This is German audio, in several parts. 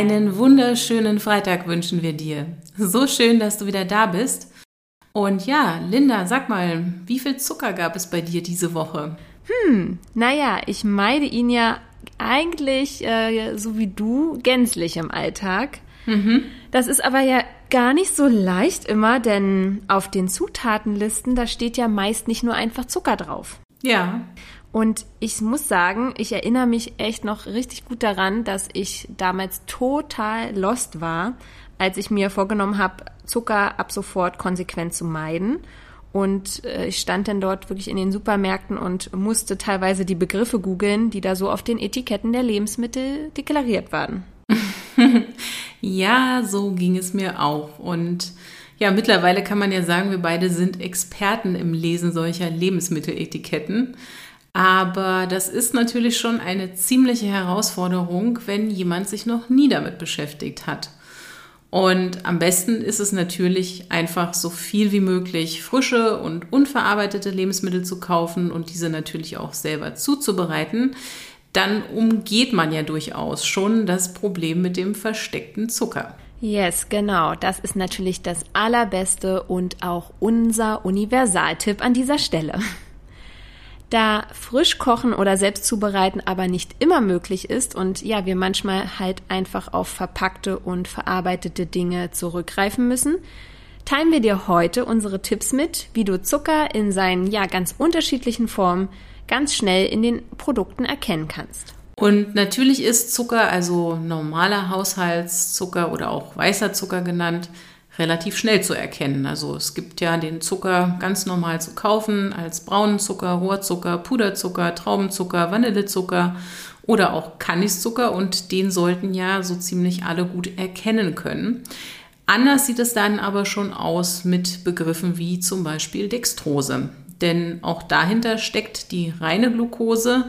Einen wunderschönen Freitag wünschen wir dir. So schön, dass du wieder da bist. Und ja, Linda, sag mal, wie viel Zucker gab es bei dir diese Woche? Hm, naja, ich meide ihn ja eigentlich, äh, so wie du, gänzlich im Alltag. Mhm. Das ist aber ja gar nicht so leicht immer, denn auf den Zutatenlisten, da steht ja meist nicht nur einfach Zucker drauf. Ja. Und ich muss sagen, ich erinnere mich echt noch richtig gut daran, dass ich damals total lost war, als ich mir vorgenommen habe, Zucker ab sofort konsequent zu meiden. Und äh, ich stand dann dort wirklich in den Supermärkten und musste teilweise die Begriffe googeln, die da so auf den Etiketten der Lebensmittel deklariert waren. ja, so ging es mir auch. Und ja, mittlerweile kann man ja sagen, wir beide sind Experten im Lesen solcher Lebensmitteletiketten. Aber das ist natürlich schon eine ziemliche Herausforderung, wenn jemand sich noch nie damit beschäftigt hat. Und am besten ist es natürlich einfach so viel wie möglich frische und unverarbeitete Lebensmittel zu kaufen und diese natürlich auch selber zuzubereiten. Dann umgeht man ja durchaus schon das Problem mit dem versteckten Zucker. Yes, genau. Das ist natürlich das Allerbeste und auch unser Universaltipp an dieser Stelle. Da frisch kochen oder selbst zubereiten aber nicht immer möglich ist und ja, wir manchmal halt einfach auf verpackte und verarbeitete Dinge zurückgreifen müssen, teilen wir dir heute unsere Tipps mit, wie du Zucker in seinen ja ganz unterschiedlichen Formen ganz schnell in den Produkten erkennen kannst. Und natürlich ist Zucker, also normaler Haushaltszucker oder auch weißer Zucker genannt, relativ schnell zu erkennen. Also es gibt ja den Zucker ganz normal zu kaufen als braunen Zucker, Rohrzucker, Puderzucker, Traubenzucker, Vanillezucker oder auch Kaniszucker und den sollten ja so ziemlich alle gut erkennen können. Anders sieht es dann aber schon aus mit Begriffen wie zum Beispiel Dextrose. Denn auch dahinter steckt die reine Glucose,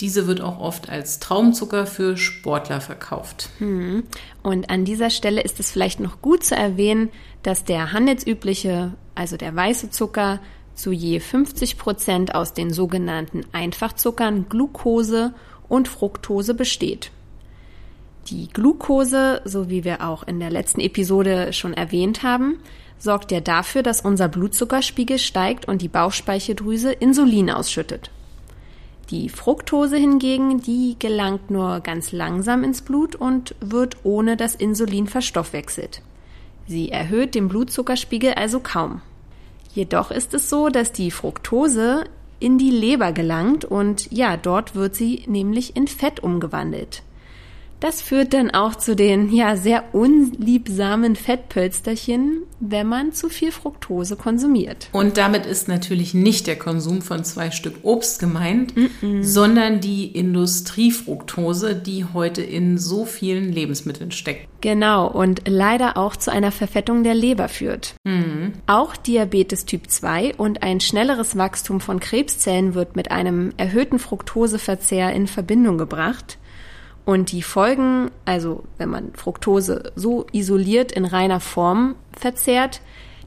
diese wird auch oft als Traumzucker für Sportler verkauft. Hm. Und an dieser Stelle ist es vielleicht noch gut zu erwähnen, dass der handelsübliche, also der weiße Zucker, zu je 50 Prozent aus den sogenannten Einfachzuckern Glucose und Fructose besteht. Die Glucose, so wie wir auch in der letzten Episode schon erwähnt haben, sorgt ja dafür, dass unser Blutzuckerspiegel steigt und die Bauchspeicheldrüse Insulin ausschüttet. Die Fructose hingegen, die gelangt nur ganz langsam ins Blut und wird ohne das Insulin verstoffwechselt. Sie erhöht den Blutzuckerspiegel also kaum. Jedoch ist es so, dass die Fructose in die Leber gelangt und ja, dort wird sie nämlich in Fett umgewandelt. Das führt dann auch zu den ja sehr unliebsamen Fettpölsterchen, wenn man zu viel Fructose konsumiert. Und damit ist natürlich nicht der Konsum von zwei Stück Obst gemeint, mm -mm. sondern die Industriefructose, die heute in so vielen Lebensmitteln steckt. Genau und leider auch zu einer Verfettung der Leber führt. Mm. Auch Diabetes Typ 2 und ein schnelleres Wachstum von Krebszellen wird mit einem erhöhten Fructoseverzehr in Verbindung gebracht. Und die Folgen, also wenn man Fructose so isoliert in reiner Form verzehrt,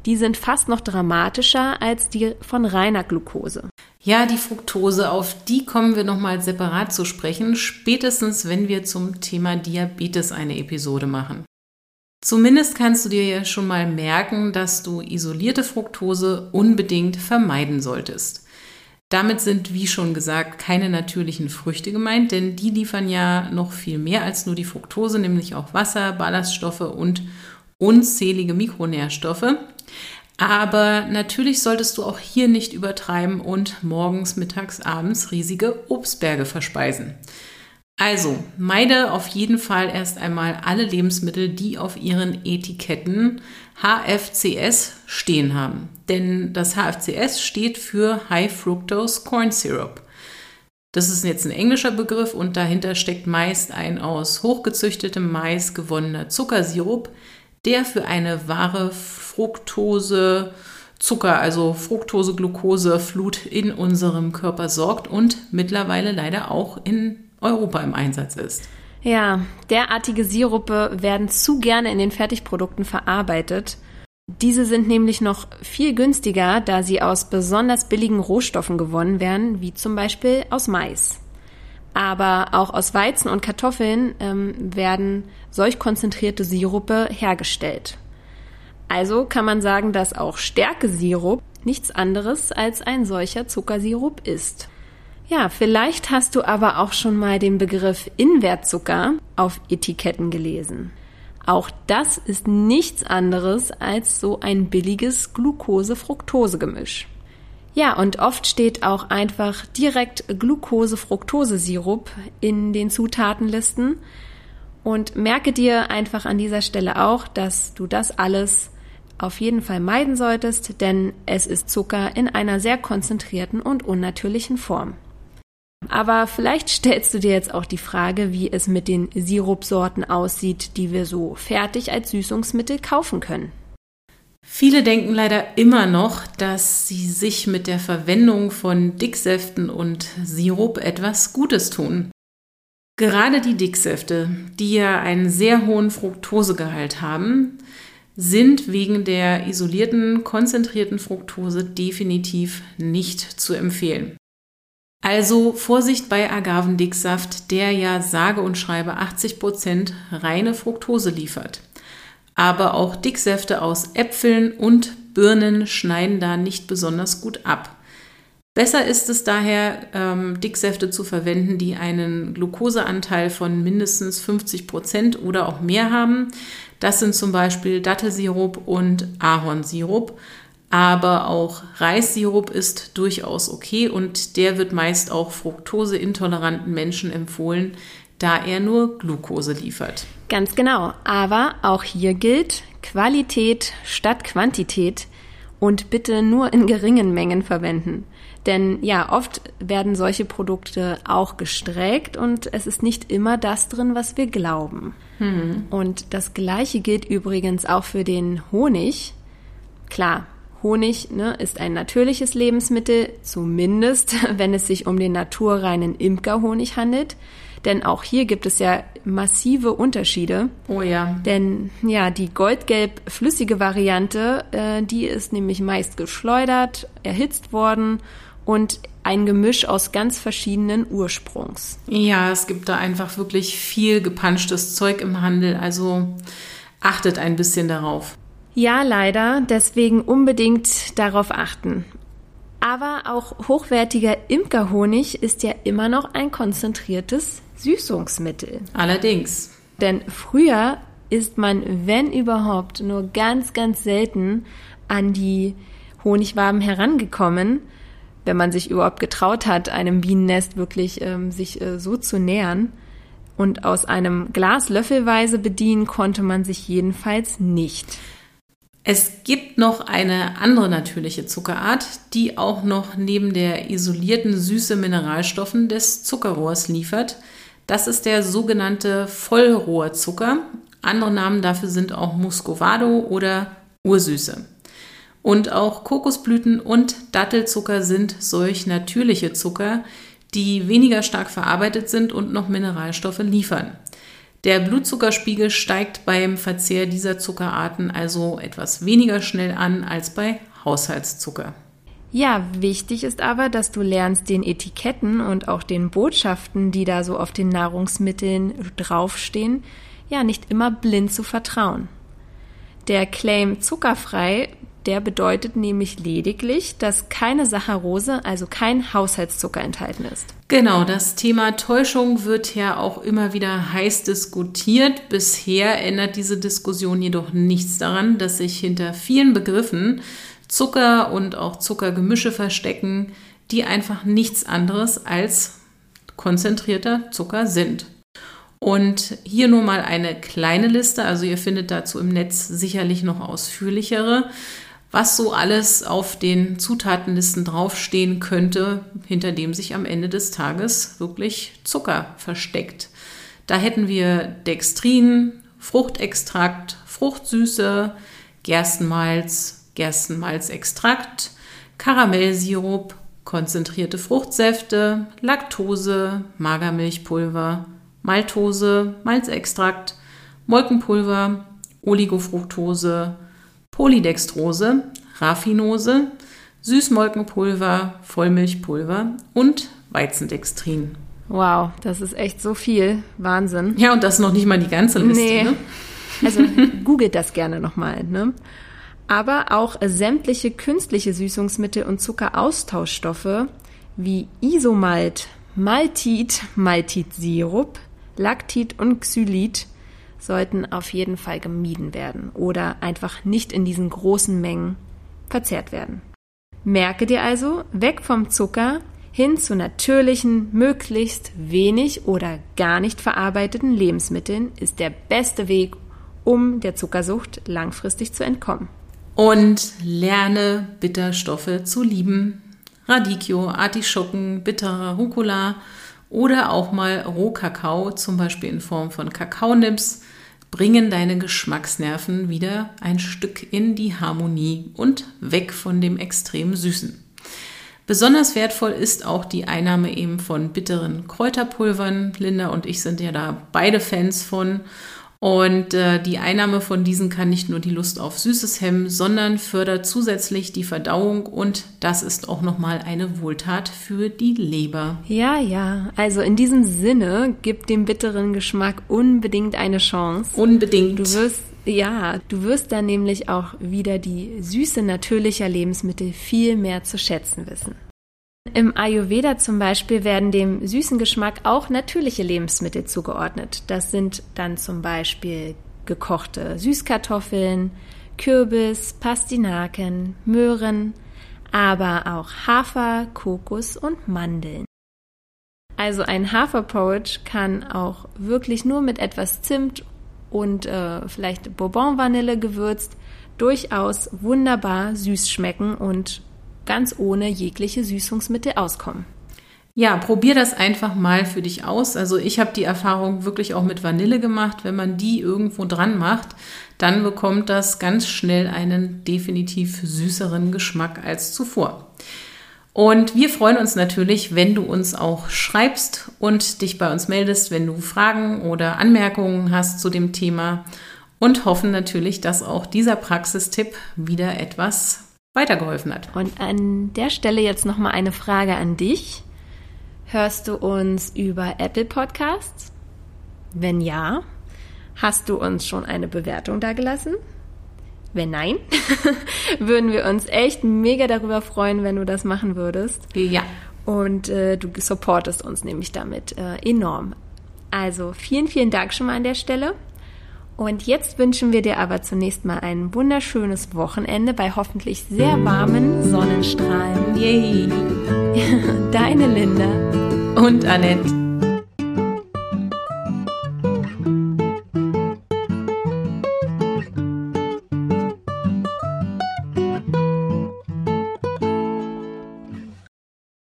die sind fast noch dramatischer als die von reiner Glucose. Ja, die Fructose, auf die kommen wir nochmal separat zu sprechen, spätestens wenn wir zum Thema Diabetes eine Episode machen. Zumindest kannst du dir ja schon mal merken, dass du isolierte Fructose unbedingt vermeiden solltest. Damit sind, wie schon gesagt, keine natürlichen Früchte gemeint, denn die liefern ja noch viel mehr als nur die Fructose, nämlich auch Wasser, Ballaststoffe und unzählige Mikronährstoffe. Aber natürlich solltest du auch hier nicht übertreiben und morgens, mittags, abends riesige Obstberge verspeisen. Also, meide auf jeden Fall erst einmal alle Lebensmittel, die auf ihren Etiketten HFCS stehen haben. Denn das HFCS steht für High Fructose Corn Syrup. Das ist jetzt ein englischer Begriff und dahinter steckt meist ein aus hochgezüchtetem Mais gewonnener Zuckersirup, der für eine wahre Fructose Zucker, also Fructose, Glucose, Flut in unserem Körper sorgt und mittlerweile leider auch in Europa im Einsatz ist. Ja, derartige Sirupe werden zu gerne in den Fertigprodukten verarbeitet. Diese sind nämlich noch viel günstiger, da sie aus besonders billigen Rohstoffen gewonnen werden, wie zum Beispiel aus Mais. Aber auch aus Weizen und Kartoffeln ähm, werden solch konzentrierte Sirupe hergestellt. Also kann man sagen, dass auch Stärkesirup nichts anderes als ein solcher Zuckersirup ist. Ja, vielleicht hast du aber auch schon mal den Begriff Invertzucker auf Etiketten gelesen. Auch das ist nichts anderes als so ein billiges Glucose-Fructose-Gemisch. Ja, und oft steht auch einfach direkt Glucose-Fructose-Sirup in den Zutatenlisten. Und merke dir einfach an dieser Stelle auch, dass du das alles auf jeden Fall meiden solltest, denn es ist Zucker in einer sehr konzentrierten und unnatürlichen Form. Aber vielleicht stellst du dir jetzt auch die Frage, wie es mit den Sirupsorten aussieht, die wir so fertig als Süßungsmittel kaufen können. Viele denken leider immer noch, dass sie sich mit der Verwendung von Dicksäften und Sirup etwas Gutes tun. Gerade die Dicksäfte, die ja einen sehr hohen Fructosegehalt haben, sind wegen der isolierten, konzentrierten Fructose definitiv nicht zu empfehlen. Also Vorsicht bei Agavendicksaft, der ja sage und schreibe 80 Prozent reine Fructose liefert. Aber auch Dicksäfte aus Äpfeln und Birnen schneiden da nicht besonders gut ab. Besser ist es daher, ähm, Dicksäfte zu verwenden, die einen Glukoseanteil von mindestens 50 Prozent oder auch mehr haben. Das sind zum Beispiel Dattelsirup und Ahornsirup aber auch Reissirup ist durchaus okay und der wird meist auch fruktoseintoleranten Menschen empfohlen, da er nur Glucose liefert. Ganz genau, aber auch hier gilt Qualität statt Quantität und bitte nur in geringen Mengen verwenden. Denn ja, oft werden solche Produkte auch gestreckt und es ist nicht immer das drin, was wir glauben. Hm. Und das gleiche gilt übrigens auch für den Honig. Klar, Honig ne, ist ein natürliches Lebensmittel, zumindest wenn es sich um den naturreinen Imkerhonig handelt. Denn auch hier gibt es ja massive Unterschiede. Oh ja. Denn ja, die goldgelb flüssige Variante, äh, die ist nämlich meist geschleudert, erhitzt worden und ein Gemisch aus ganz verschiedenen Ursprungs. Ja, es gibt da einfach wirklich viel gepanschtes Zeug im Handel. Also achtet ein bisschen darauf. Ja, leider. Deswegen unbedingt darauf achten. Aber auch hochwertiger Imkerhonig ist ja immer noch ein konzentriertes Süßungsmittel. Allerdings. Denn früher ist man, wenn überhaupt, nur ganz, ganz selten an die Honigwaben herangekommen, wenn man sich überhaupt getraut hat, einem Bienennest wirklich ähm, sich äh, so zu nähern. Und aus einem Glas löffelweise bedienen konnte man sich jedenfalls nicht. Es gibt noch eine andere natürliche Zuckerart, die auch noch neben der isolierten Süße Mineralstoffen des Zuckerrohrs liefert. Das ist der sogenannte Vollrohrzucker. Andere Namen dafür sind auch Muscovado oder Ursüße. Und auch Kokosblüten und Dattelzucker sind solch natürliche Zucker, die weniger stark verarbeitet sind und noch Mineralstoffe liefern. Der Blutzuckerspiegel steigt beim Verzehr dieser Zuckerarten also etwas weniger schnell an als bei Haushaltszucker. Ja, wichtig ist aber, dass du lernst, den Etiketten und auch den Botschaften, die da so auf den Nahrungsmitteln draufstehen, ja nicht immer blind zu vertrauen. Der Claim zuckerfrei der bedeutet nämlich lediglich, dass keine Saccharose, also kein Haushaltszucker enthalten ist. Genau, das Thema Täuschung wird ja auch immer wieder heiß diskutiert. Bisher ändert diese Diskussion jedoch nichts daran, dass sich hinter vielen Begriffen Zucker und auch Zuckergemische verstecken, die einfach nichts anderes als konzentrierter Zucker sind. Und hier nur mal eine kleine Liste, also ihr findet dazu im Netz sicherlich noch ausführlichere was so alles auf den Zutatenlisten draufstehen könnte, hinter dem sich am Ende des Tages wirklich Zucker versteckt. Da hätten wir Dextrin, Fruchtextrakt, Fruchtsüße, Gerstenmalz, Gerstenmalzextrakt, Karamellsirup, konzentrierte Fruchtsäfte, Laktose, Magermilchpulver, Maltose, Malzextrakt, Molkenpulver, Oligofructose, Polydextrose, Raffinose, Süßmolkenpulver, Vollmilchpulver und Weizendextrin. Wow, das ist echt so viel. Wahnsinn. Ja, und das noch nicht mal die ganze Liste. Nee. Ne? Also googelt das gerne nochmal. Ne? Aber auch sämtliche künstliche Süßungsmittel und Zuckeraustauschstoffe wie Isomalt, Maltit, Maltitsirup, Laktit und Xylit sollten auf jeden Fall gemieden werden oder einfach nicht in diesen großen Mengen verzehrt werden. Merke dir also, weg vom Zucker hin zu natürlichen, möglichst wenig oder gar nicht verarbeiteten Lebensmitteln ist der beste Weg, um der Zuckersucht langfristig zu entkommen. Und lerne Bitterstoffe zu lieben. Radicchio, Artischocken, bitterer Rucola oder auch mal Rohkakao, zum Beispiel in Form von Kakaonips, bringen deine Geschmacksnerven wieder ein Stück in die Harmonie und weg von dem extrem Süßen. Besonders wertvoll ist auch die Einnahme eben von bitteren Kräuterpulvern. Linda und ich sind ja da beide Fans von. Und äh, die Einnahme von diesen kann nicht nur die Lust auf Süßes hemmen, sondern fördert zusätzlich die Verdauung und das ist auch nochmal eine Wohltat für die Leber. Ja, ja. Also in diesem Sinne, gib dem bitteren Geschmack unbedingt eine Chance. Unbedingt. Du wirst ja, du wirst dann nämlich auch wieder die Süße natürlicher Lebensmittel viel mehr zu schätzen wissen. Im Ayurveda zum Beispiel werden dem süßen Geschmack auch natürliche Lebensmittel zugeordnet. Das sind dann zum Beispiel gekochte Süßkartoffeln, Kürbis, Pastinaken, Möhren, aber auch Hafer, Kokos und Mandeln. Also ein Haferporridge kann auch wirklich nur mit etwas Zimt und äh, vielleicht Bourbon-Vanille gewürzt durchaus wunderbar süß schmecken und ganz ohne jegliche Süßungsmittel auskommen. Ja, probier das einfach mal für dich aus. Also ich habe die Erfahrung wirklich auch mit Vanille gemacht. Wenn man die irgendwo dran macht, dann bekommt das ganz schnell einen definitiv süßeren Geschmack als zuvor. Und wir freuen uns natürlich, wenn du uns auch schreibst und dich bei uns meldest, wenn du Fragen oder Anmerkungen hast zu dem Thema und hoffen natürlich, dass auch dieser Praxistipp wieder etwas weitergeholfen hat. Und an der Stelle jetzt noch mal eine Frage an dich. Hörst du uns über Apple Podcasts? Wenn ja, hast du uns schon eine Bewertung dagelassen? Wenn nein, würden wir uns echt mega darüber freuen, wenn du das machen würdest. Ja. Und äh, du supportest uns nämlich damit äh, enorm. Also vielen, vielen Dank schon mal an der Stelle. Und jetzt wünschen wir dir aber zunächst mal ein wunderschönes Wochenende bei hoffentlich sehr warmen Sonnenstrahlen. Yay! Deine Linda und Annette.